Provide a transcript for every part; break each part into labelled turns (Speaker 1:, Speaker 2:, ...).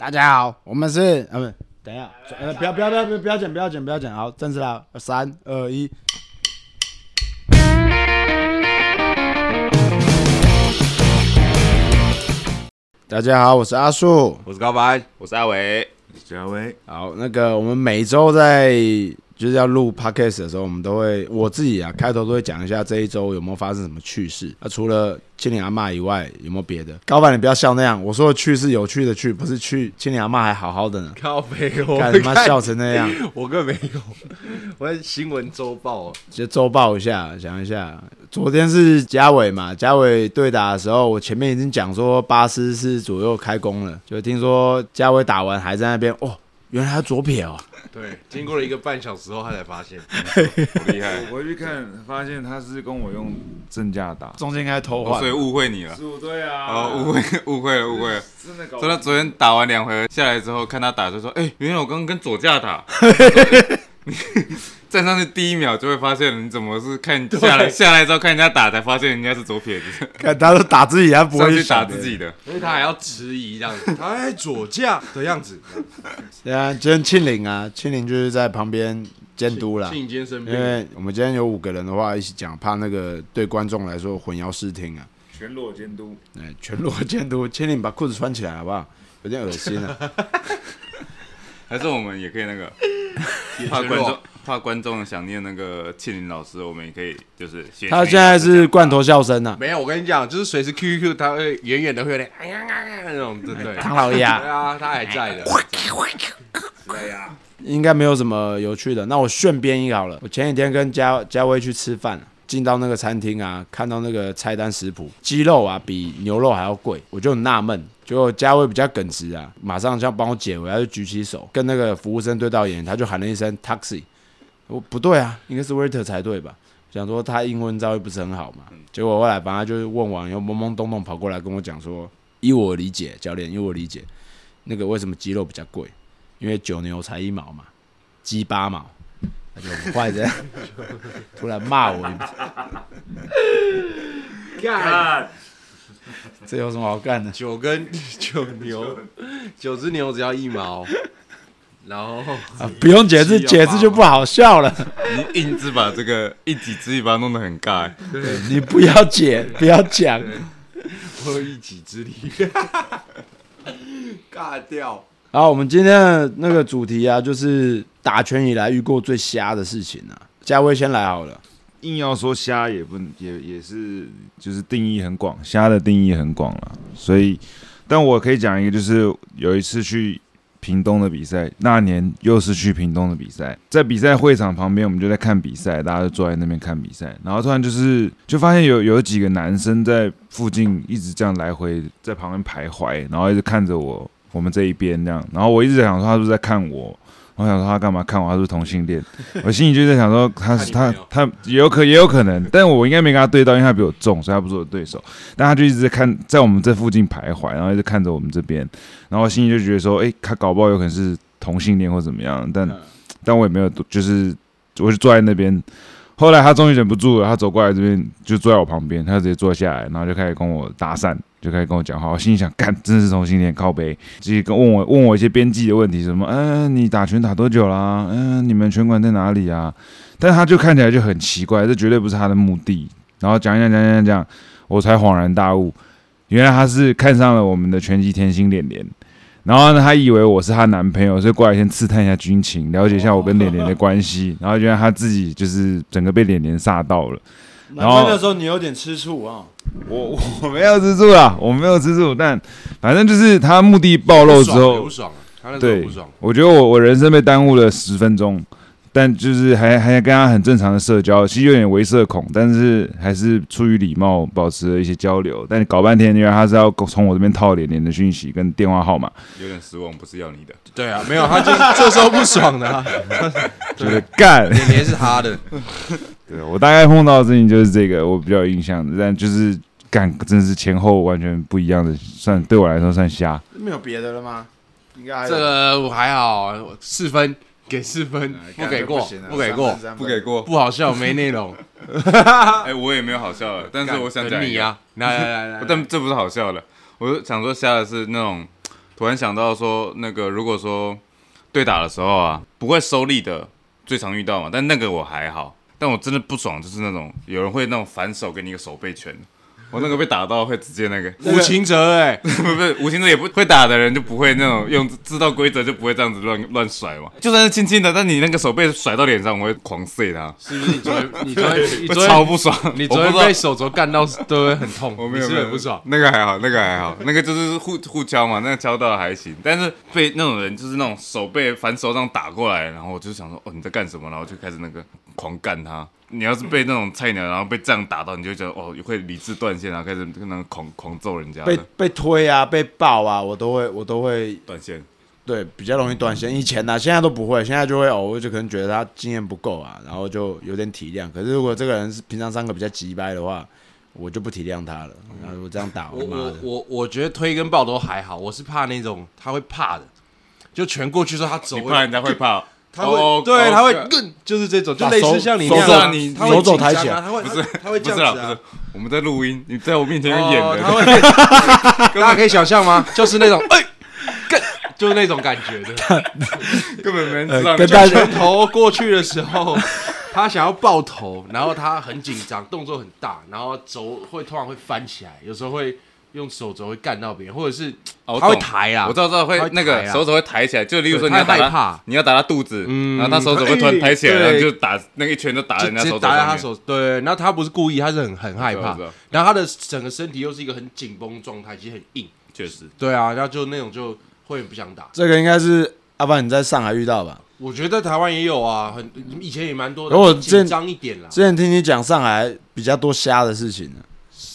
Speaker 1: 大家好，我们是呃不，等一下，呃不要不要不要不要不要剪不要剪不要剪，好，正式了，三二一。大家好，我是阿树。
Speaker 2: 我是高白，我是阿伟。
Speaker 3: 我是阿伟，
Speaker 1: 好，那个我们每周在就是要录 podcast 的时候，我们都会我自己啊开头都会讲一下这一周有没有发生什么趣事。那、除了青年阿妈以外，有没有别的？高板，你不要笑那样，我说的趣是有趣的趣，不是去青年阿妈还好好的呢。
Speaker 2: 靠背，我
Speaker 1: 看他妈笑成那样，
Speaker 2: 我更没有，我在新闻周报。
Speaker 1: 就周报一下，讲一下。昨天是嘉伟嘛，嘉伟对打的时候，我前面已经讲说巴斯是左右开弓了，就听说嘉伟打完还在那边，哦，原来他左撇哦，
Speaker 2: 对，经过了一个半小时后，他才发现，
Speaker 3: 好厉害！我回去看，发现他是跟我用正架打，
Speaker 1: 中间应该偷换，
Speaker 4: 所以误会你了。
Speaker 3: 十五对啊，
Speaker 4: 哦，误会，误会了，误会了。
Speaker 3: 真的搞
Speaker 4: 所以他昨天打完两回合下来之后，看他打就说：“哎、原来我刚刚跟左架打。”你站上去第一秒就会发现，你怎么是看下来下来之后看人家打，才发现人家是左撇子，
Speaker 1: 看他都打自己，他不会
Speaker 4: 去打自己的。
Speaker 2: 所以他还要迟疑这样子，他还左架的样子。
Speaker 1: 对啊，今天庆龄啊，庆龄就是在旁边监督啦。
Speaker 2: 庆今天生
Speaker 1: 因
Speaker 2: 病，
Speaker 1: 为我们今天有五个人的话，一起讲，怕那个对观众来说混淆视听啊。
Speaker 3: 全裸监督，
Speaker 1: 哎，全裸监督，庆龄把裤子穿起来好不好？有点恶心啊。
Speaker 4: 还是我们也可以那个，怕观众怕观众想念那个庆林老师，我们也可以就是学
Speaker 1: 他现在是罐头笑声啊，
Speaker 2: 没有，我跟你讲，就是随时 QQ，他会远远的会有点哎呀呀呀那种，对不对？
Speaker 1: 唐老鸭
Speaker 2: 对啊，他还在的。对啊，
Speaker 1: 应该没有什么有趣的。那我炫编一个好了。我前几天跟嘉嘉威去吃饭，进到那个餐厅啊，看到那个菜单食谱，鸡肉啊比牛肉还要贵，我就很纳闷。结果嘉威比较耿直啊，马上就要帮我解围，他就举起手跟那个服务生对到眼，他就喊了一声 taxi。我不对啊，应该是 waiter 才对吧？想说他英文造诣不是很好嘛，结果后来反正就是问完，又懵懵懂懂跑过来跟我讲说，依我理解，教练依我理解，那个为什么鸡肉比较贵？因为九牛才一毛嘛，鸡八毛，坏人，突然骂我一笔，
Speaker 2: 干
Speaker 1: 这有什么好干的？
Speaker 2: 九根九牛，九只牛只要一毛，然后
Speaker 1: 啊，不用解释，解释就不好笑了。
Speaker 4: 你硬是把这个一己之力把它弄得很尬。
Speaker 1: 你不要解，不要讲。
Speaker 2: 我有一己之力，尬掉。
Speaker 1: 然后我们今天的那个主题啊，就是打拳以来遇过最瞎的事情啊。嘉威先来好了，
Speaker 3: 硬要说瞎也不也也是就是定义很广，瞎的定义很广了，所以但我可以讲一个，就是有一次去屏东的比赛，那年又是去屏东的比赛，在比赛会场旁边，我们就在看比赛，大家就坐在那边看比赛，然后突然就是就发现有有几个男生在附近一直这样来回在旁边徘徊，然后一直看着我我们这一边这样，然后我一直想说他是不是在看我。我想说他干嘛看我？他是同性恋？我心里就在想说他是他他也有可也有可能，但我应该没跟他对到，因为他比我重，所以他不是我的对手。但他就一直在看在我们这附近徘徊，然后一直看着我们这边，然后我心里就觉得说，诶，他搞不好有可能是同性恋或怎么样，但但我也没有，就是我就坐在那边。后来他终于忍不住了，他走过来这边就坐在我旁边，他直接坐下来，然后就开始跟我搭讪，就开始跟我讲话。我心里想，干，真是同性恋，靠背，直接跟问我问我一些边际的问题，什么，嗯、你打拳打多久啦？嗯、你们拳馆在哪里啊？但他就看起来就很奇怪，这绝对不是他的目的。然后讲一讲讲讲讲，我才恍然大悟，原来他是看上了我们的拳击甜心脸脸。然后呢，他以为我是她男朋友，所以过来先刺探一下军情，了解一下我跟脸脸的关系。然后原来他自己就是整个被脸脸煞到了。然后
Speaker 1: 那时候你有点吃醋啊。
Speaker 3: 我我没有吃醋啦，我没有吃醋，但反正就是他目的暴露之后
Speaker 2: 不，爽啊，他那
Speaker 3: 对。我觉得我我人生被耽误了十分钟，但就是还还跟他很正常的社交，其实有点微社恐，但是还是出于礼貌保持了一些交流。但搞半天，原来他是要从我这边套脸脸的讯息跟电话号码，
Speaker 4: 有点失望，不是要你的。
Speaker 2: 对啊，没有，他就是 这时候不爽的啊，
Speaker 3: 就是干。
Speaker 2: 脸脸是他的，
Speaker 3: 对我大概碰到的事情就是这个，我比较有印象的，但就是感真的是前后完全不一样的，算对我来说算瞎。
Speaker 1: 没有别的了吗？应该
Speaker 2: 这个我还好，四分给四分，
Speaker 1: 哎
Speaker 2: 不给过，不给过
Speaker 4: 不给过。
Speaker 2: 不好笑，没内容。
Speaker 4: 哎、我也没有好笑的，但是我想
Speaker 2: 你啊，来来来来，
Speaker 4: 但这不是好笑的，我是想说瞎的是那种突然想到说，那个如果说对打的时候啊，不会收力的，最常遇到嘛，但那个我还好，但我真的不爽，就是那种有人会那种反手给你一个手背拳，我那个被打到会直接那个，
Speaker 2: 吴清哲哎，
Speaker 4: 不是不是，吴清哲也不会打的人就不会那种用知道规则就不会这样子乱乱甩嘛，就算是轻轻的，但你那个手被甩到脸上，我会狂碎他，
Speaker 2: 是不是你昨天 你昨天你
Speaker 4: 会
Speaker 2: 昨天
Speaker 4: 超不爽，
Speaker 2: 你昨天被手肘干到都会很痛，
Speaker 4: 我没有
Speaker 2: 是很不爽。
Speaker 4: 那个还好，那个还好，那个就是互互敲嘛，那个敲到还行。但是被那种人就是那种手被反手这样打过来，然后我就想说，哦你在干什么？然后就开始那个狂干他。你要是被那种菜鸟，然后被这样打到，你就觉得哦会理智断线，然后开始跟那个狂狂揍人家
Speaker 1: 被被推啊，被爆啊，我都会我都会
Speaker 4: 断线。
Speaker 1: 对比较容易断线。以前呢、现在都不会，现在就会哦，我就可能觉得他经验不够啊，然后就有点体谅。可是如果这个人是平常三个比较急掰的话，我就不体谅他了。然后我这样打，
Speaker 2: 我我
Speaker 1: 我
Speaker 2: 我我觉得推跟爆都还好，我是怕那种他会怕的，就全过去之后他走
Speaker 4: 怕人家会怕？
Speaker 2: 他会、
Speaker 4: 哦
Speaker 2: 对，
Speaker 4: 哦
Speaker 2: 他会
Speaker 4: 哦
Speaker 2: 更就是这种，就
Speaker 1: 把
Speaker 2: 类似像你
Speaker 1: 手
Speaker 2: 那样
Speaker 4: 你
Speaker 2: 他会
Speaker 1: 手肘抬起来
Speaker 2: 啊，他会
Speaker 4: 不是
Speaker 2: 他他会
Speaker 4: 不是啦，
Speaker 2: 这样子啊
Speaker 4: 不是。，我们在录音，你在我面前演的，
Speaker 2: 哦他会，大家可以想象吗？就是那种哎，更就是那种感觉的。
Speaker 4: 根本没人知道
Speaker 1: 跟
Speaker 2: 拳头过去的时候，他想要爆头，然后他很紧张，动作很大，然后肘会突然会翻起来，有时候会用手肘会干到别人，或者是他会
Speaker 4: 哦我懂
Speaker 2: 抬啊，
Speaker 4: 我知道，知道会那个手肘会抬起来，就例如说你要打他，
Speaker 2: 害怕，
Speaker 4: 你要打他肚子，
Speaker 2: 嗯
Speaker 4: 然后他手肘会突然抬起来，然后就打那一拳就打人家手肘。
Speaker 2: 打在他手，对，然后他不是故意，他是很很害怕然后他的整个身体又是一个很紧绷状态，其实很硬，
Speaker 4: 确实，
Speaker 2: 对啊，然后就那种就会很不想打。
Speaker 1: 这个应该是阿凡你在上海遇到吧？
Speaker 2: 我觉得台湾也有啊，很以前也蛮多的，
Speaker 1: 然后我之前
Speaker 2: 紧张一点啦。
Speaker 1: 之前听你讲上海比较多虾的事情呢。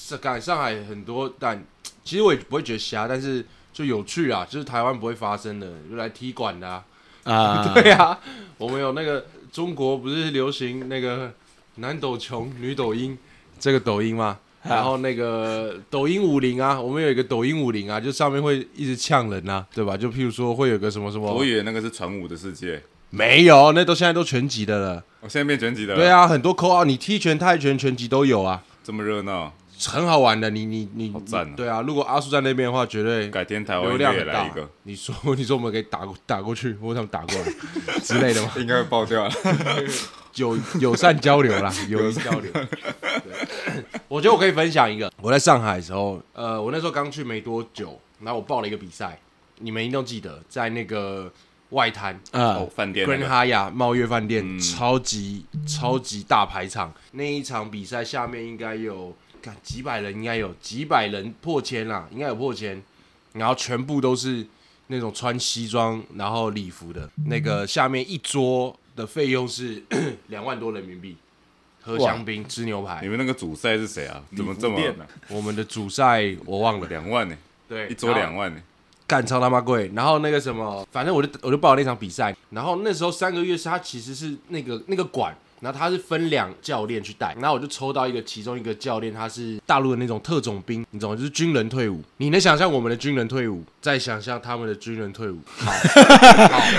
Speaker 2: 上海上海很多，但其实我也不会觉得瞎，但是就有趣啊，就是台湾不会发生的，就来踢馆的啊。
Speaker 1: 啊，
Speaker 2: 对啊，我们有那个中国不是流行那个男抖穷女抖音这个抖音吗？
Speaker 1: 啊
Speaker 2: 然后那个抖音五零啊，我们有一个抖音五零啊，就上面会一直呛人啊，对吧？就譬如说会有个什么什么
Speaker 4: 我，以为那个是传武的世界，
Speaker 2: 没有，那都现在都全集的了。
Speaker 4: 我现在变全集的，
Speaker 2: 对，啊，很多扣啊，你踢拳、泰拳、拳击都有啊，
Speaker 4: 这么热闹，
Speaker 2: 很好玩的。你你你，
Speaker 4: 好赞啊
Speaker 2: 对啊，如果阿叔在那边的话，绝对
Speaker 4: 改天台湾
Speaker 2: 流
Speaker 4: 应
Speaker 2: 量很大
Speaker 4: 该也来一个，。
Speaker 2: 你说 你说我们可以打过打过去，或者他们打过来 之类的吗？
Speaker 4: 应该会爆掉了。
Speaker 2: 友友善交流啦，友谊交流。对，我觉得我可以分享一个，我在上海的时候，呃，我那时候刚去没多久，然后我报了一个比赛，你们一定都记得，在那个外滩
Speaker 1: 啊
Speaker 4: 哦，饭店
Speaker 2: Grand
Speaker 4: 个
Speaker 2: Hyatt 茂悦饭店，
Speaker 4: 嗯
Speaker 2: 超级超级大排场，那一场比赛下面应该有，干几百人，应该有几百人破千啦，应该有破千，然后全部都是那种穿西装然后礼服的，那个下面一桌的费用是 两万多人民币，喝香槟吃牛排
Speaker 4: 你，们那个主赛是谁啊？怎么这么
Speaker 2: 我们的主赛我忘了，
Speaker 4: 两万呢？
Speaker 2: 对，
Speaker 4: 一桌两万呢？
Speaker 2: 干超他妈贵。然后那个什么，反正我就我就报了那场比赛。然后那时候三个月是他其实是那个那个馆，然后他是分两教练去带，然后我就抽到一个其中一个教练，他是大陆的那种特种兵，你懂吗？就是军人退伍。你能想象我们的军人退伍，再想象他们的军人退伍。好，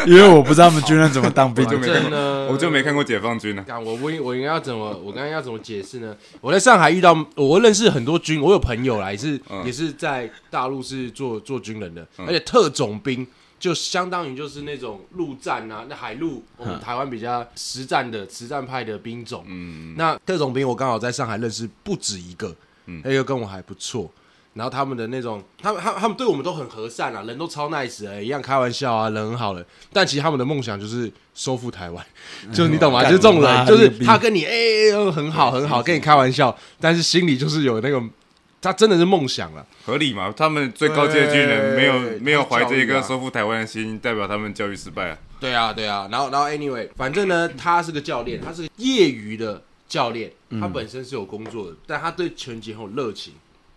Speaker 1: 因为我不知道他们军人怎么当兵
Speaker 4: 就没看
Speaker 2: 正呢，
Speaker 4: 我就没看过解放军呢。
Speaker 2: 干我我我应该要怎么？我刚刚要怎么解释呢？我在上海遇到，我认识很多军，我有朋友啦，也是、
Speaker 4: 嗯
Speaker 2: 也是在大陆是做做军人的，
Speaker 4: 嗯
Speaker 2: 而且特种兵就相当于就是那种陆战啊，那海陆我们台湾比较实战的实战派的兵种。
Speaker 4: 嗯，
Speaker 2: 那特种兵我刚好在上海认识不止一个，
Speaker 4: 嗯
Speaker 2: 那个跟我还不错。然后他们的那种，他们他他们对我们都很和善啊，人都超 nice 的，一样开玩笑啊，人很好的。但其实他们的梦想就是收复台湾，就是你懂吗？
Speaker 1: 干
Speaker 2: 就这种人，就是他跟你哎、哎很好很好，跟你开玩笑，但是心里就是有那个，他真的是梦想了。
Speaker 4: 合理嘛？他们最高阶的军人没有没有怀着一个收复台湾的心，代表他们教育失败啊。
Speaker 2: 对啊，对啊，然后然后 anyway，反正呢，他是个教练，他是个业余的教练，他本身是有工作的，但他对拳击很有热情。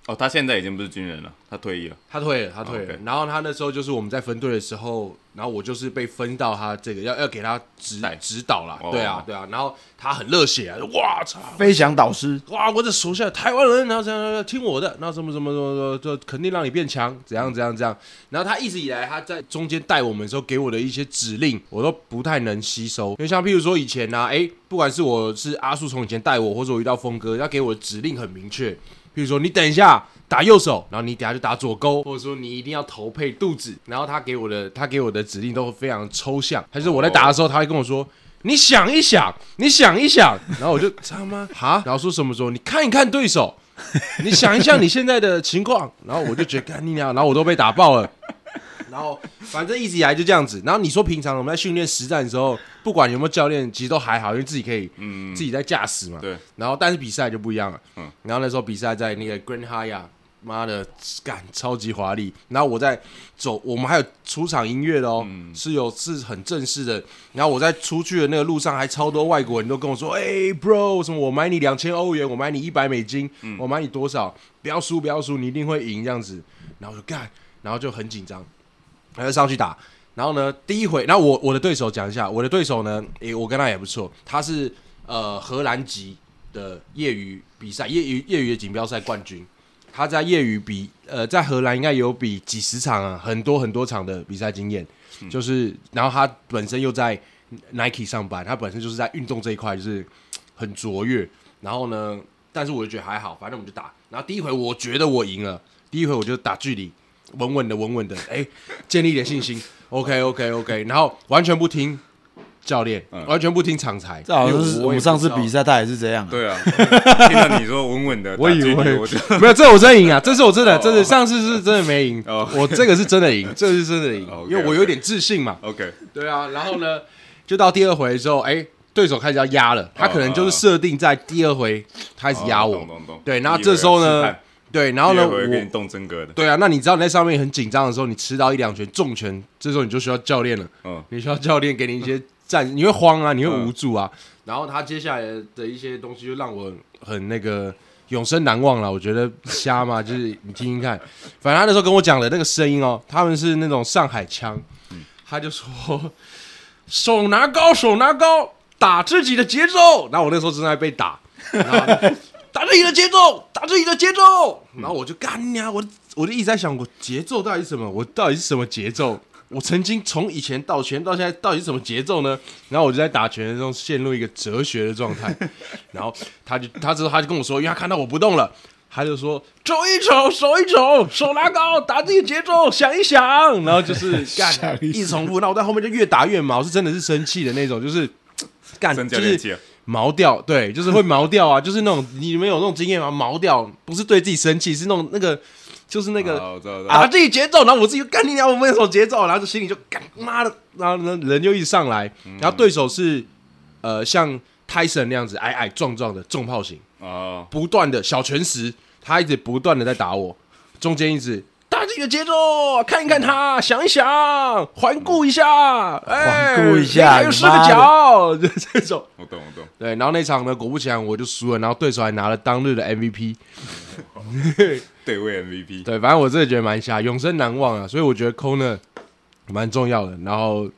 Speaker 4: 哦，他现在已经不是军人了，他退役了。
Speaker 2: 他退了，他退了。
Speaker 4: OK
Speaker 2: 然后他那时候就是我们在分队的时候，然后我就是被分到他这个要要给他指
Speaker 4: 带
Speaker 2: 指导啦。
Speaker 4: 哦
Speaker 2: 对啊，对啊。然后他很热血啊，哇操！
Speaker 1: 飞翔导师，
Speaker 2: 哇！我这手下台湾人，然后这样听我的，然后什么什么什么什么，就肯定让你变强，怎样怎样怎样。然后他一直以来他在中间带我们的时候给我的一些指令，我都不太能吸收。因为像譬如说以前呢、啊，哎，不管是我是阿树从以前带我，或者我遇到峰哥，他给我的指令很明确。比如说你等一下打右手，然后你等下就打左勾，或者说你一定要头配肚子。然后他给我的他给我的指令都非常抽象，还是我在打的时候，他会跟我说。你想一想，你想一想，然后我就他妈哈，然后说什么时候你看一看对手，你想一想你现在的情况，然后我就觉得干你娘，然后我都被打爆了。然后反正一直以来就这样子。然后你说平常我们在训练实战的时候，不管有没有教练，其实都还好，因为自己可以
Speaker 4: 嗯，
Speaker 2: 自己在驾驶嘛。
Speaker 4: 对。
Speaker 2: 然后但是比赛就不一样了。
Speaker 4: 嗯
Speaker 2: 然后那时候比赛在那个 Grand Hyatt，妈的，干超级华丽。然后我在走，我们还有出场音乐的哦，
Speaker 4: 嗯
Speaker 2: 是有是很正式的。然后我在出去的那个路上，还超多外国人都跟我说：“哎、b r o 什么我买你两千欧元，我买你一百美金，
Speaker 4: 嗯
Speaker 2: 我买你多少？不要输，不要输，你一定会赢这样子。”然后我就干，然后就很紧张，然后就上去打。然后呢，第一回，然后我我的对手讲一下，我的对手呢，也我跟他也不错，他是呃荷兰籍的业余比赛，业余业余的锦标赛冠军。他在业余比呃在荷兰应该有比几十场啊，很多很多场的比赛经验。就是，然后他本身又在 Nike 上班，他本身就是在运动这一块就是很卓越。然后呢，但是我就觉得还好，反正我们就打。然后第一回我觉得我赢了，第一回我就打距离，稳稳的，稳稳的，哎，建立一点信心。OK OK OK，然后完全不听教练，
Speaker 4: 嗯
Speaker 2: 完全不听场裁。
Speaker 1: 这好像是我们上次比赛，他也是这样、啊。
Speaker 4: 对啊，听到你说稳稳的，
Speaker 2: 我以为 没有，这我真赢啊！这是我真的，
Speaker 4: 哦
Speaker 2: 这是上次是真的没赢，
Speaker 4: 哦
Speaker 2: 我这个是真的赢，这个是真的赢因为我有点自信嘛。
Speaker 4: OK，
Speaker 2: 对啊，然后呢，就到第二回的时候，哎，对手开始要压了，他可能就是设定在第二回开始压我
Speaker 4: 哦懂，懂懂。
Speaker 2: 对然后这时候呢对，然后呢，
Speaker 4: 第二回给你动真格的，
Speaker 2: 对啊，那你知道你在上面很紧张的时候，你吃到一两拳重拳，这时候你就需要教练了，
Speaker 4: 嗯，
Speaker 2: 你需要教练给你一些战，你会慌啊，你会
Speaker 4: 嗯
Speaker 2: 无助啊。然后他接下来的一些东西就让我很那个永生难忘了。我觉得瞎嘛，就是你听听看，反正他那时候跟我讲的那个声音哦，他们是那种上海腔，他就说 手拿高，手拿高，打自己的节奏。然后我那时候正在被打，然后打自己的节奏，打自己的节奏。然后我就干呀，我我就一直在想，我节奏到底是什么？我到底是什么节奏？我曾经从以前到拳到现在，到底是什么节奏呢？然后我就在打拳的时候陷入一个哲学的状态。然后他就他之后他就跟我说，因为他看到我不动了，他就说走一走，手一走，手拿高，打自己的节奏，想一想，然后就是干
Speaker 1: 一
Speaker 2: 一直重复。那我在后面就越打越毛，是真的是生气的那种，就是干就是毛掉，对，就是会毛掉啊，就是那种你们有那种经验吗？毛掉不是对自己生气，是那种那个就是那个
Speaker 4: 好我知道，我知道
Speaker 2: 打自己节奏，然后我自己就干你娘，我没有什么节奏，然后就心里就干妈的，然后呢人就一直上来，然后对手是呃像泰森那样子矮矮壮壮的重炮型，
Speaker 4: 啊，
Speaker 2: 不断的小拳石，他一直不断的在打我，中间一直。打自己的节奏，看一看他，想一想，环顾一下，哎，
Speaker 1: 环顾一下
Speaker 2: 还有四个角，就 这种。
Speaker 4: 我懂我懂，
Speaker 2: 对，然后那场呢，果不其然我就输了，然后对手还拿了当日的 MVP。
Speaker 4: 对位 MVP，
Speaker 2: 对，反正我真的觉得蛮瞎，永生难忘啊。所以我觉得 Kona 蛮重要的。然后，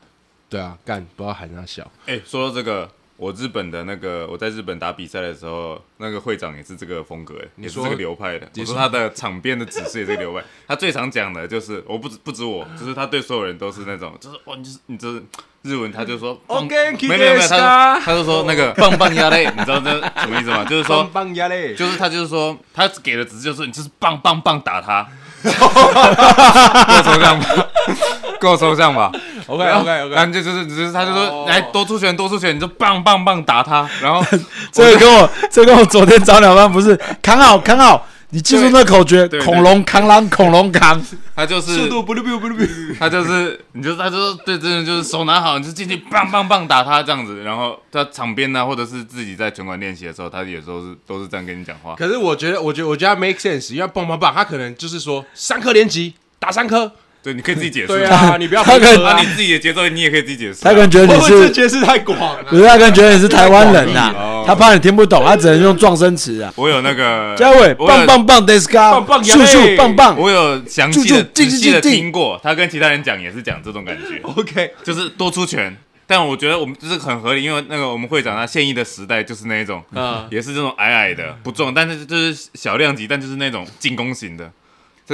Speaker 2: 对啊，干不知道喊他笑，
Speaker 4: 哎，说到这个。我日本的那个，我在日本打比赛的时候，那个会长也是这个风格，哎，也是
Speaker 2: 说
Speaker 4: 这个流派的。
Speaker 2: 你说
Speaker 4: 他的场边的指示也是这个流派。他最常讲的就是，我不止不止我，就是他对所有人都是那种，就是哦，你就是你这日文，他就说
Speaker 2: OK，
Speaker 4: 没有没有他他就说那个 棒棒压嘞，你知道这什么意思吗？就是说
Speaker 2: 棒棒压嘞，
Speaker 4: 就是他就是说，他给的指示就是你就是棒棒棒打他，够抽象吧？够抽象吧
Speaker 2: OK
Speaker 4: OK
Speaker 2: OK
Speaker 4: 然
Speaker 2: OK。
Speaker 4: 后就就是只是他就
Speaker 2: 哦
Speaker 4: 说来多出拳多出拳，你就棒棒棒打他，然后
Speaker 1: 这个跟我，这个跟我昨天早鸟班不是扛好扛好，你记住那口诀恐龙扛狼，恐龙扛。
Speaker 4: 他就是
Speaker 2: 速度不溜不溜不溜不溜。
Speaker 4: 他就是你就他就是对，真的就是手拿好，你就进去棒棒棒打他这样子，然后他场边呢，或者是自己在拳馆练习的时候，他有时候是都是这样跟你讲话。
Speaker 2: 可是我觉得，我觉得，我觉得他 make sense，因为棒棒棒，他可能就是说三颗连击打三颗。
Speaker 4: 对，你可以自己解释。
Speaker 2: 对啊，你不要
Speaker 1: 他可能
Speaker 2: 回合啊
Speaker 4: 那你自己的节奏你也可以自己解释啊。
Speaker 1: 他可能觉得你是，
Speaker 2: 解释太广了？
Speaker 1: 不是他可能觉得你是台湾人呐
Speaker 4: 哦，
Speaker 1: 他怕你听不懂，他只能用撞声词啊。
Speaker 4: 我有那个
Speaker 1: 嘉伟，棒棒棒 d e s c a
Speaker 2: 棒棒
Speaker 1: 秀秀
Speaker 2: 耶
Speaker 1: 棒棒。
Speaker 4: 我有详细的、
Speaker 1: 就就
Speaker 4: 仔细的听过，他跟其他人讲也是讲这种感觉，
Speaker 2: OK，
Speaker 4: 就是多出拳。但我觉得我们就是很合理，因为那个我们会长他现役的时代就是那一种，
Speaker 2: 嗯，
Speaker 4: 也是这种矮矮的不重，但是就是小量级，但就是那种进攻型的，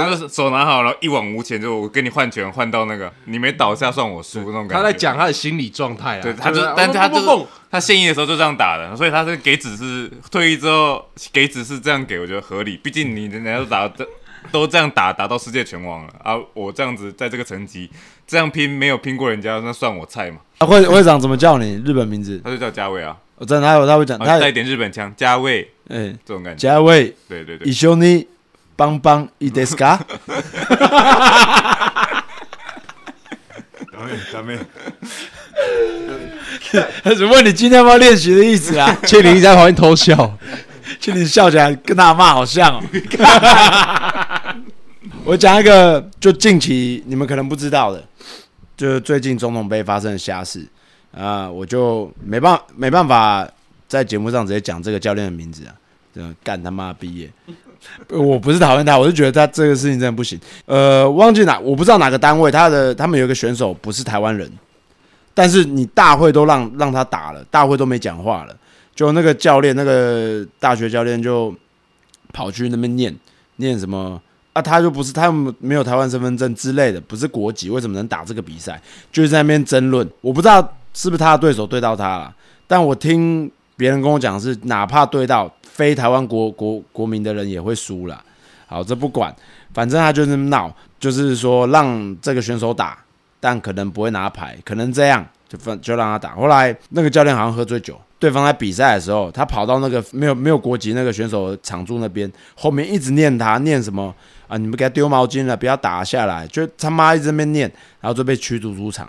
Speaker 4: 就是手拿好，然后一往无前，就我跟你换拳换到那个你没倒下算我输那种感觉。
Speaker 2: 他在讲他的心理状态啊。
Speaker 4: 对，他就
Speaker 2: 就是
Speaker 4: 但是他就他现役的时候就这样打的，所以他是给指示，退役之后给指示这样给，我觉得合理。毕竟你人家都打到这都这样打打到世界拳王了啊！我这样子在这个层级这样拼，没有拼过人家，那算我菜嘛？
Speaker 1: 啊会会长怎么叫你？日本名字？
Speaker 4: 他就叫嘉伟啊，
Speaker 1: 我真的他有他会讲，他
Speaker 4: 啊带一点日本腔，嘉伟
Speaker 1: 嗯，
Speaker 4: 这种感觉。
Speaker 1: 加位
Speaker 4: 对对对
Speaker 1: 以，修尼邦邦伊德斯卡，
Speaker 3: 咱们
Speaker 1: 他只问你今天要不要练习的意思啊？
Speaker 2: 庆林在旁边偷笑，
Speaker 1: 其实你笑起来跟他骂好像哦。我讲一个，就近期你们可能不知道的，就是最近总统杯发生的瞎事啊、我就没办没办法在节目上直接讲这个教练的名字啊，真的干他妈毕业。我不是讨厌他，我是觉得他这个事情真的不行。呃，忘记哪，我不知道哪个单位，他的他们有一个选手不是台湾人，但是你大会都让让他打了，大会都没讲话了，就那个教练，那个大学教练就跑去那边念念什么啊，他就不是他们没有台湾身份证之类的，不是国籍，为什么能打这个比赛？就是在那边争论，我不知道是不是他的对手对到他了，但我听别人跟我讲是，哪怕对到非台湾国国国民的人也会输了。好，这不管，反正他就是闹，就是说让这个选手打，但可能不会拿牌，可能这样就分就让他打。后来那个教练好像喝醉酒，对方在比赛的时候，他跑到那个没有没有国籍那个选手的场柱那边，后面一直念他念什么啊，你们给他丢毛巾了，不要打下来，就他妈一直在那边念，然后就被驱逐出场。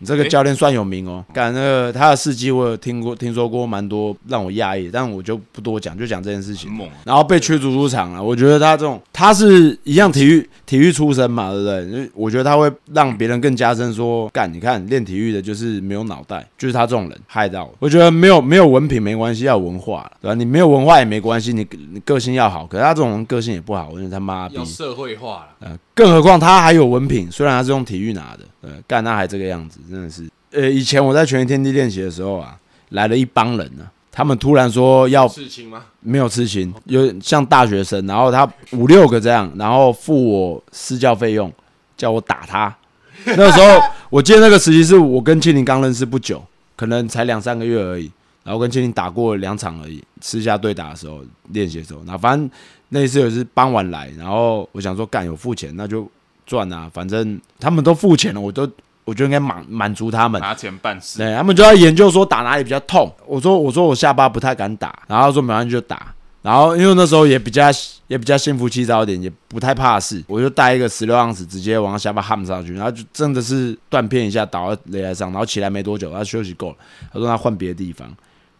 Speaker 1: 你这个教练算有名哦，干那个他的事迹我有听过听说过蛮多，让我讶异，但我就不多讲，就讲这件事情。
Speaker 4: 猛啊。
Speaker 1: 然后被驱逐出场了。我觉得他这种，他是一样体育体育出身嘛，对不对？我觉得他会让别人更加深说，干，你看练体育的就是没有脑袋，就是他这种人害到我。我觉得没有没有文凭没关系，要有文化了，对吧？你没有文化也没关系，你你个性要好。可是他这种人个性也不好，我觉得他妈逼
Speaker 2: 要。社会化了。
Speaker 1: 呃，更何况他还有文凭，虽然他是用体育拿的，呃，干他还这个样子，真的是。呃，以前我在全员天地练习的时候啊，来了一帮人呢、他们突然说要
Speaker 2: 事情吗？
Speaker 1: 没有痴情，有像大学生，然后他五六个这样，然后付我私教费用，叫我打他。那时候我记得那个时期是我跟庆林刚认识不久，可能才两三个月而已，然后跟庆林打过两场而已，私下对打的时候练习的时候，那反正那一次也是傍晚来，然后我想说干有付钱那就赚啊，反正他们都付钱了，我都我就应该满满足他们。
Speaker 4: 拿钱办事，
Speaker 1: 对，他们就在研究说打哪里比较痛。我说我说我下巴不太敢打，然后他说没关系就打。然后因为那时候也比较也比较心浮气躁一点，也不太怕事，我就带一个十六盎司直接往他下巴焊上去，然后就真的是断片一下倒在擂台上，然后起来没多久，他休息够了，他说他换别的地方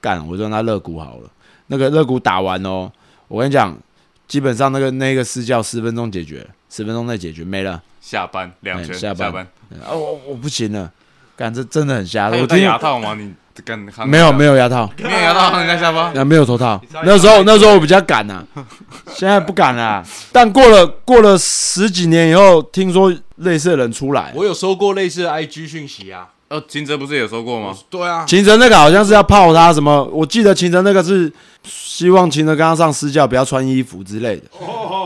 Speaker 1: 干，我就让他肋骨好了。那个肋骨打完哦，我跟你讲，基本上那个那个私教十分钟解决，十分钟内解决没了。
Speaker 4: 下班两
Speaker 1: 下班我我不行了，干这真的很瞎。
Speaker 4: 还有戴牙套吗？你跟
Speaker 1: 没有没
Speaker 4: 有
Speaker 1: 有牙套。
Speaker 4: 没有牙套夯人家下巴，
Speaker 1: 啊，没有头套。那时候那时候我比较敢呐、现在不敢啦、但过了过了十几年以后，听说类似的人出来，
Speaker 2: 我有收过类似的 IG 讯息啊。
Speaker 4: 呃，秦哲不是也说过吗？
Speaker 2: 对啊，
Speaker 1: 秦哲那个好像是要泡他什么，我记得秦哲那个是希望秦哲跟他上私教不要穿衣服之类的，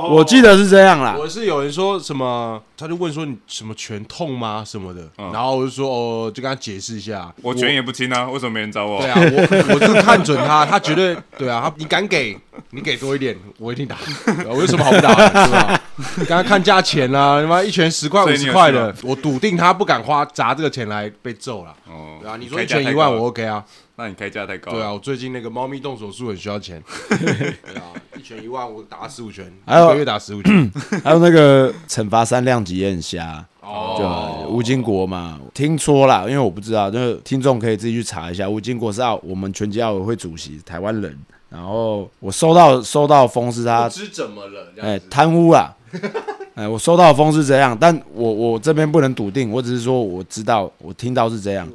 Speaker 1: 我记得是这样啦。
Speaker 2: 我是有人说什么，他就问说你什么拳痛吗什么的，
Speaker 4: 嗯
Speaker 2: 然后我就说哦，就跟他解释一下，
Speaker 4: 我拳也不轻啊，为什么没人找我？
Speaker 2: 对啊，我我就是看准他，他绝对对啊，他你敢给，你给多一点，我一定打。对啊我有什么好不打的，是吧？刚刚看价钱啦、他妈一拳十块五
Speaker 4: 以你有
Speaker 2: 十块的，我笃定他不敢花砸这个钱来被揍了。
Speaker 4: 哦，
Speaker 2: 对啊，你说
Speaker 4: 开
Speaker 2: 一拳一万，
Speaker 4: 高了
Speaker 2: 我 OK 啊。
Speaker 4: 那你开价太高了。
Speaker 2: 对啊，，我最近那个猫咪动手术很需要钱。对啊，一拳一万，我打十五拳，
Speaker 1: 还有
Speaker 2: 一个月打十五局。
Speaker 1: 还有那个惩罚三量级也很瞎，
Speaker 2: 哦
Speaker 1: 就吴金国嘛，听说啦，因为我不知道，就是听众可以自己去查一下。吴金国是奥我们全击奥委会主席，台湾人。然后我收到收到风是他
Speaker 2: 怎么了，
Speaker 1: 哎。贪污啊，哎我收到的风是这样，但我我这边不能笃定，我只是说我知道我听到是这样。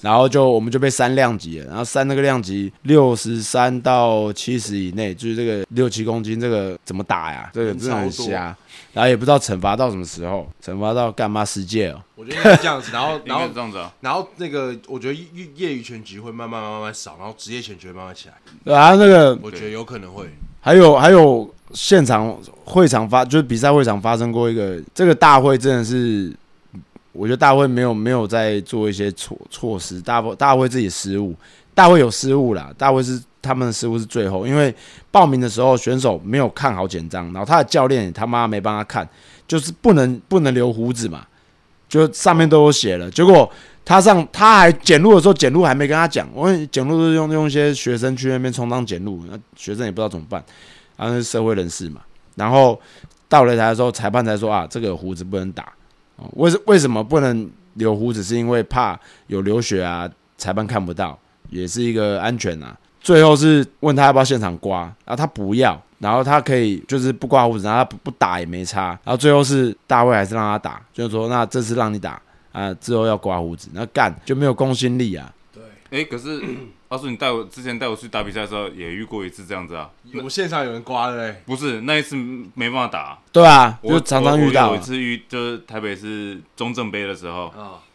Speaker 1: 然后就我们就被删量级了，然后删那个量级六十三到七十以内，就是这个六七公斤，这个怎么打呀？这个真的很瞎，然后也不知道惩罚到什么时候，惩罚到干嘛世界哦？
Speaker 2: 我觉得应该是这样子，然后 然后
Speaker 4: 这样子啊。
Speaker 2: 然后那个，我觉得业业余拳击会慢慢慢慢少，然后职业拳击会慢慢起来，
Speaker 1: 对啊那个
Speaker 2: 我觉得有可能会。
Speaker 1: 还有还有现场会场发，就是比赛会场发生过一个这个大会，真的是我觉得大会没有没有在做一些措措施，大会大会自己失误，大会有失误啦，大会是他们的失误是最后，因为报名的时候选手没有看好简章，然后他的教练他妈没帮他看，就是不能不能留胡子嘛，就上面都有写了，结果。他上他还检录的时候，检录还没跟他讲，我检录是用用一些学生去那边充当检录，那学生也不知道怎么办，然后是社会人士嘛，然后到擂台的时候，裁判才说啊，这个胡子不能打，为什为什么不能留胡子？是因为怕有流血啊，裁判看不到，也是一个安全啊。最后是问他要不要现场刮，啊，他不要，然后他可以就是不刮胡子，然后他不不打也没差，然后最后是大卫还是让他打，就是说那这次让你打。啊，之后要刮胡子，那干就没有公信力啊。
Speaker 4: 哎，可是 阿叔，你带我之前带我去打比赛的时候，也遇过一次这样子啊。
Speaker 2: 我现场有人刮的嘞。
Speaker 4: 不是那一次没办法打。
Speaker 1: 对啊，我常常遇到。
Speaker 4: 有一次遇就是台北市中正杯的时候，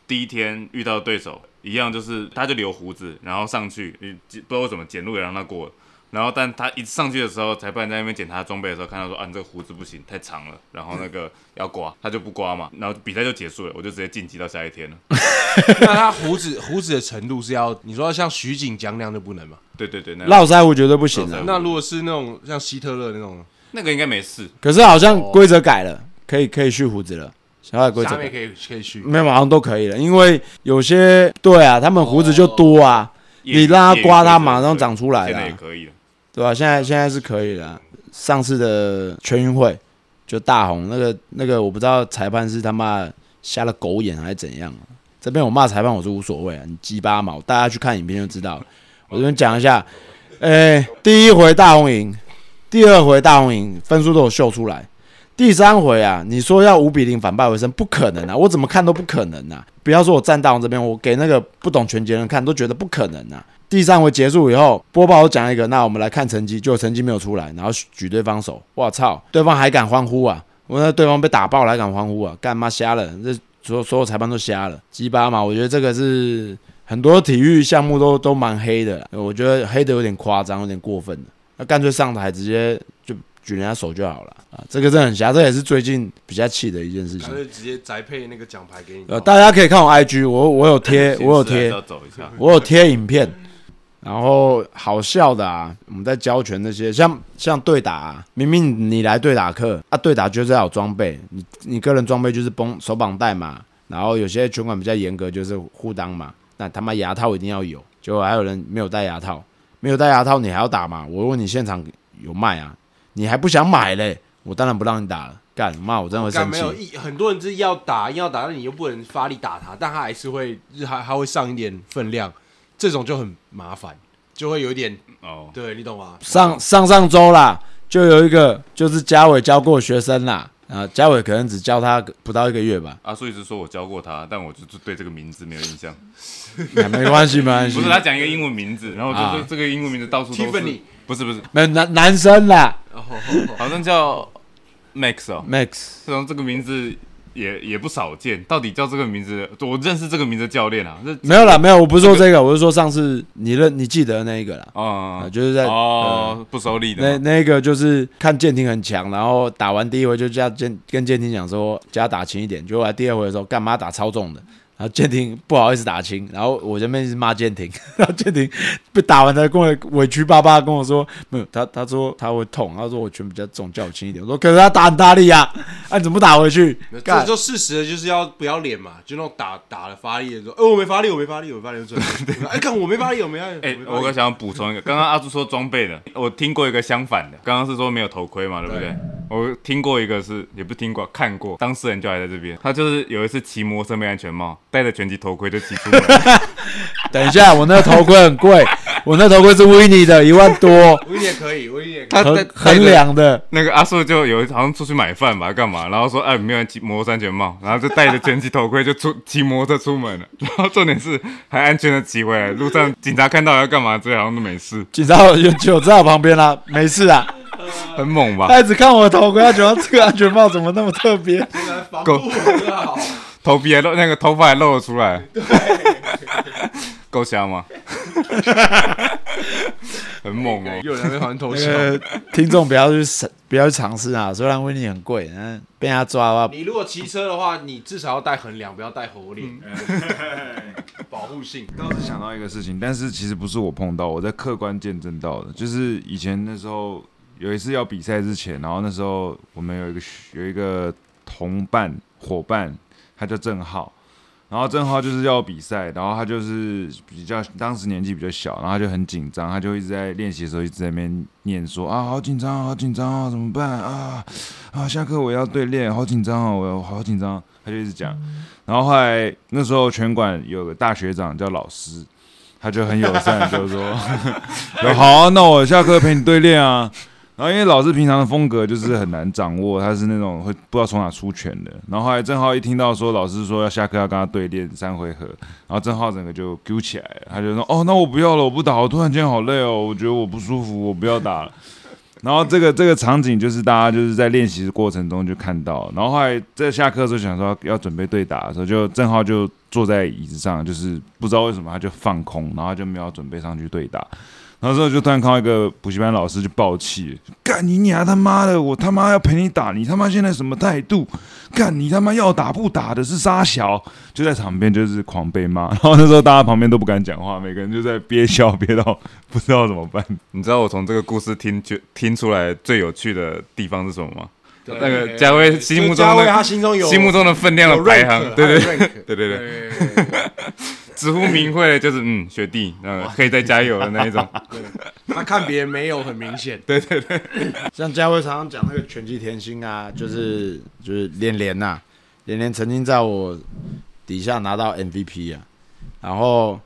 Speaker 4: 第一天遇到对手一样，就是他就留胡子，然后上去，不知道为什么捡路也让他过。然后，但他一上去的时候，裁判在那边检查装备的时候，看到说啊，你这个胡子不行，太长了。然后那个要刮，他就不刮嘛。然后比赛就结束了，我就直接晋级到下一天了。
Speaker 2: 那他胡子胡子的程度是要你说像徐锦江那样就不能吗？
Speaker 4: 对对对，那
Speaker 1: 络腮胡绝对不行的。
Speaker 2: 那如果是那种像希特勒那种，
Speaker 4: 那个应该没事。
Speaker 1: 可是好像规则改了，可以可以续胡子了。小海规则
Speaker 2: 可以可以续，
Speaker 1: 没有马上都可以了，因为有些对啊，他们胡子就多啊，你让他刮，他马上长出来了。
Speaker 4: 也可以了。
Speaker 1: 对吧？现在现在是可以了。上次的全运会就大红那个那个，我不知道裁判是他妈瞎了狗眼还是怎样。这边我骂裁判我是无所谓啊，你鸡巴毛，大家去看影片就知道了。我这边讲一下，诶，第一回大红赢，第二回大红赢，分数都有秀出来。第三回啊，你说要五比零反败为胜，不可能啊！我怎么看都不可能啊！不要说我站大红这边，我给那个不懂拳击人看都觉得不可能啊！第三回结束以后，播报讲一个，那我们来看成绩，就成绩没有出来，然后举对方手，我操，对方还敢欢呼啊！我那对方被打爆了还敢欢呼啊？干嘛瞎了？这所所有裁判都瞎了，鸡巴嘛！我觉得这个是很多体育项目都都蛮黑的，我觉得黑的有点夸张，有点过分了。那干脆上台直接就举人家手就好了啊！这个真的很瞎，这也是最近比较气的一件事情。
Speaker 2: 直接宅配那个奖牌给你。
Speaker 1: 呃，大家可以看我 IG，我我有贴，我有贴，我有贴影片。然后好笑的啊，我们在教拳那些，像像对打，啊明明你来对打课啊，对打就是要有装备，你你个人装备就是绷手绑带嘛，然后有些拳馆比较严格，就是护裆嘛，那他妈牙套一定要有，就还有人没有戴牙套，没有戴牙套你还要打嘛？我问你现场有卖啊，你还不想买嘞？我当然不让你打了，干妈我真的会生气。
Speaker 2: 没有很多人是要打要打，那你又不能发力打他，但他还是会还还会上一点分量。这种就很麻烦，就会有一点哦，对你懂吗？
Speaker 1: 上上上周啦，就有一个就是嘉伟教过学生啦，啊，嘉伟可能只教他不到一个月吧。
Speaker 4: 阿叔一直说我教过他，但我就对这个名字没有印象。
Speaker 1: 没关系，没关系。
Speaker 4: 不是他讲一个英文名字，然后就这这个英文名字到处都是。不是不是，
Speaker 1: 没男男生啦，
Speaker 4: 好像叫 Max 哦
Speaker 1: ，Max，
Speaker 4: 这种这个名字。也也不少见，到底叫这个名字，我认识这个名字教练啊，
Speaker 1: 没有啦，没有，我不是说这个，我是说上次你认你记得那一个啦，啊，就是在
Speaker 4: 哦不收力的，
Speaker 1: 那那个就是看舰艇很强，然后打完第一回就叫舰跟舰艇讲说叫他打轻一点，结果来第二回的时候干嘛打超重的。然后舰艇不好意思打轻，然后我这边一直骂舰艇，然后舰艇被打完他跟我委屈巴巴跟我说，没有他他说他会痛，他说我拳比较重，叫我轻一点。我说可是他打很大力啊，啊你怎么打回去？
Speaker 2: 这就事实的就是要不要脸嘛，就那种打打了发力的时候，哦我没发力，我没发力，我没发力，对，哎看我没发力，我没发力。
Speaker 4: 哎，我刚想要补充一个，刚刚阿朱说装备的，我听过一个相反的，刚刚是说没有头盔嘛，对不对？我听过一个是也不听过，看过，当事人就还在这边，他就是有一次骑摩托车没安全帽。戴着拳击头盔就骑出门。
Speaker 1: 等一下，我那个头盔很贵，我那头盔是维尼的，一万多。
Speaker 2: 维尼也可以，维尼也
Speaker 1: 可以。很很凉的。
Speaker 4: 那个阿叔就有好像出去买饭吧，干嘛？然后说哎，没有人骑摩托安全帽，然后就戴着拳击头盔就出骑摩托车出门了。然后重点是还安全的骑回来，路上警察看到要干嘛，这好像都没事。
Speaker 1: 警察就就在我旁边啦，没事啊，
Speaker 4: 很猛吧？
Speaker 1: 他只看我的头盔，他觉得这个安全帽怎么那么特别？
Speaker 2: 够好。
Speaker 4: 头皮还露，那个头发还露了出来，够香吗？很猛哦！
Speaker 2: 有人会还头像。
Speaker 1: 听众不要去试，不要去尝试啊！虽然威尼很贵，嗯，被他抓的话，
Speaker 2: 你如果骑车的话，你至少要带横梁，不要带火链，保护复性。
Speaker 3: 倒是想到一个事情，但是其实不是我碰到，我在客观见证到的，就是以前那时候有一次要比赛之前，然后那时候我们有一个有一个同伴伙伴，他叫郑浩。然后郑浩就是要比赛，然后他就是比较当时年纪比较小，然后他就很紧张，他就一直在练习的时候一直在那边念说啊，好紧张，好紧张啊，怎么办啊？啊，下课我要对练，好紧张哦，我要好紧张，他就一直讲。然后后来那时候拳馆有个大学长叫老师，他就很友善，就说，说好啊，那我下课陪你对练啊。然后因为老师平常的风格就是很难掌握，他是那种会不知道从哪出拳的。然后后来郑浩一听到说老师说要下课要跟他对练三回合，然后郑浩整个就揪起来了，他就说哦那我不要了，我不打，我突然间好累哦，我觉得我不舒服，我不要打了。然后这个这个场景就是大家就是在练习的过程中就看到，然后后来在下课的时候想说要准备对打的时候，就郑浩就坐在椅子上，就是不知道为什么他就放空，然后就没有准备上去对打。然后之后就突然看到一个补习班老师就爆气，干你娘他妈的，我他妈要陪你打，你他妈现在什么态度？干你他妈要打不打的是沙小，就在场边就是狂被骂。然后那时候大家旁边都不敢讲话，每个人就在憋笑，憋到不知道怎么办。
Speaker 4: 你知道我从这个故事听就听出来最有趣的地方是什么吗？那个嘉威心目中
Speaker 2: 嘉威他心中有
Speaker 4: 心目中的分量的排行，对对对对，对，直呼名讳的就是嗯学弟，嗯可以再加油的那一种。
Speaker 2: 他看别人没有很明显，对对对。
Speaker 1: 像嘉威常常讲那个拳击甜心啊，就是就是连连呐，连连曾经在我底下拿到 MVP 啊，然后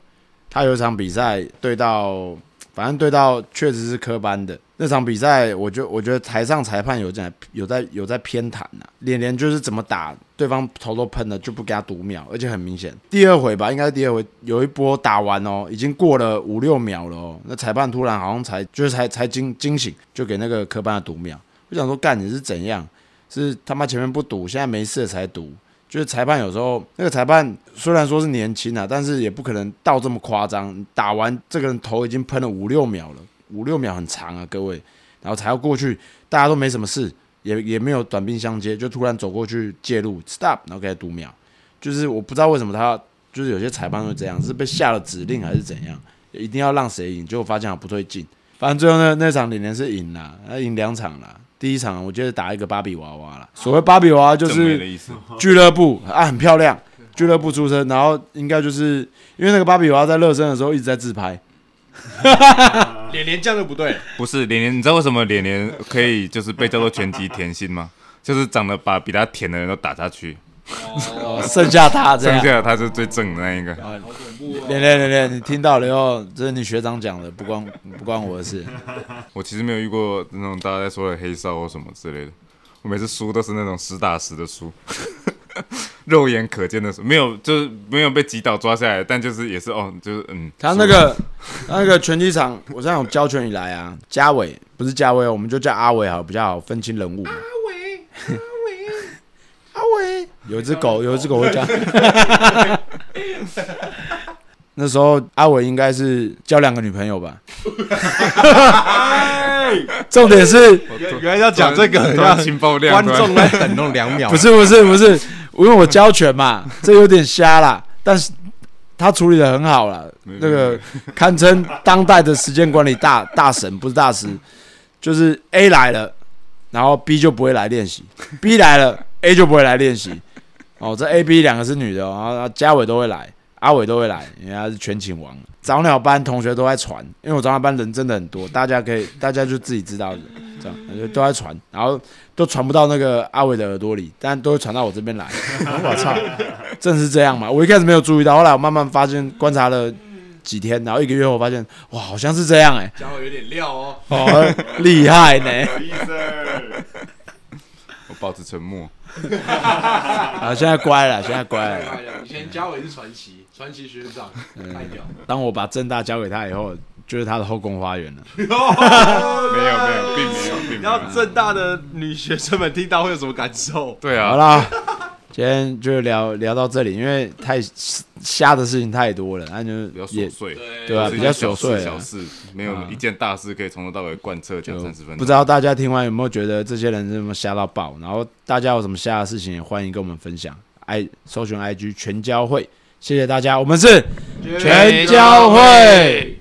Speaker 1: 他有一场比赛对到，反正对到确实是科班的那场比赛，我觉我觉得台上裁判有在有在有在偏袒呐，连连就是怎么打对方头都喷了，就不给他读秒，而且很明显，第二回吧，应该是第二回有一波打完哦，已经过了五六秒了哦，那裁判突然好像才就是才才惊惊醒，就给那个科班的读秒。我想说，干你是怎样？是他妈前面不赌，现在没事才赌。就是裁判有时候那个裁判虽然说是年轻啊，但是也不可能到这么夸张。打完这个人头已经喷了五六秒了，五六秒很长啊，各位。然后才要过去，大家都没什么事，也也没有短兵相接，就突然走过去介入，stop，然后给他读秒。就是我不知道为什么他就是有些裁判会这样，是被下了指令还是怎样，一定要让谁赢，结果发现不对劲。反正最后那那场连连是赢了，他赢两场了。第一场我觉得打一个芭比娃娃了，所谓芭比娃娃就是 俱乐部啊，很漂亮，俱乐部出身，然后应该就是因为那个芭比娃娃在热身的时候一直在自拍，
Speaker 2: 连连这样就不对，
Speaker 4: 不是脸脸，你知道为什么脸脸可以就是被叫做拳击甜心吗？就是长得把比他甜的人都打下去，
Speaker 1: 哦 剩下他这
Speaker 4: 剩
Speaker 1: 样。
Speaker 4: 下他是最正的那一个。
Speaker 1: 连连连连，你听到了以后，这是你学长讲的，不关不关我的事。
Speaker 4: 我其实没有遇过那种大家在说的黑哨或什么之类的，我每次输都是那种实打实的输，肉眼可见的输，没有就是没有被击倒抓下来，但就是也是哦，就是嗯，
Speaker 1: 他那个他那个拳击场，我现在有教拳以来啊，嘉伟不是嘉伟，我们就叫阿伟好，比较好分清人物。阿伟，阿伟，阿伟，有一只狗，有一只狗会叫。那时候阿伟应该是交两个女朋友吧？重点是
Speaker 2: 原来要讲这个，
Speaker 4: 突然
Speaker 2: 让
Speaker 4: 新爆料，
Speaker 2: 观众在等那两秒，
Speaker 1: 不是不是不是，因为我教拳嘛，这有点瞎啦，但是他处理的很好啦，那个堪称当代的时间管理大大神，不是大师，就是 A 来了，然后 B 就不会来练习，B 来了 A 就不会来练习，哦，这 A、B 两个是女的哦，然后嘉伟都会来，阿伟都会来，因为他是全勤王。早鸟班同学都在传，因为我早鸟班人真的很多，大家可以大家就自己知道的，这样就都在传，然后都传不到那个阿伟的耳朵里，但都会传到我这边来。我操，正是这样嘛？我一开始没有注意到，后来我慢慢发现，观察了几天，然后一个月后发现，哇，好像是这样哎、
Speaker 2: 家伙有点料哦，
Speaker 1: 哦，厉害呢。
Speaker 4: 我保持沉默。
Speaker 1: 啊，现在乖了，现在乖了。
Speaker 2: 以前嘉伟是传奇，传奇学长，太屌，
Speaker 1: 当我把正大交给他以后，就是他的后宫花园了。
Speaker 4: 没有没有，并没有，并没有。
Speaker 2: 然后正大的女学生们听到会有什么感受？
Speaker 4: 对啊，
Speaker 1: 好啦，今天就聊聊到这里，因为太瞎的事情太多了，那就
Speaker 4: 比较琐碎，
Speaker 1: 对啊，比较琐碎啊
Speaker 4: 小事，没有一件大事可以从头到尾贯彻讲
Speaker 1: 就
Speaker 4: 三十分钟。
Speaker 1: 不知道大家听完有没有觉得这些人这么瞎到爆？然后大家有什么瞎的事情，也欢迎跟我们分享。i 搜寻 IG 全交会谢谢大家，我们是全教会。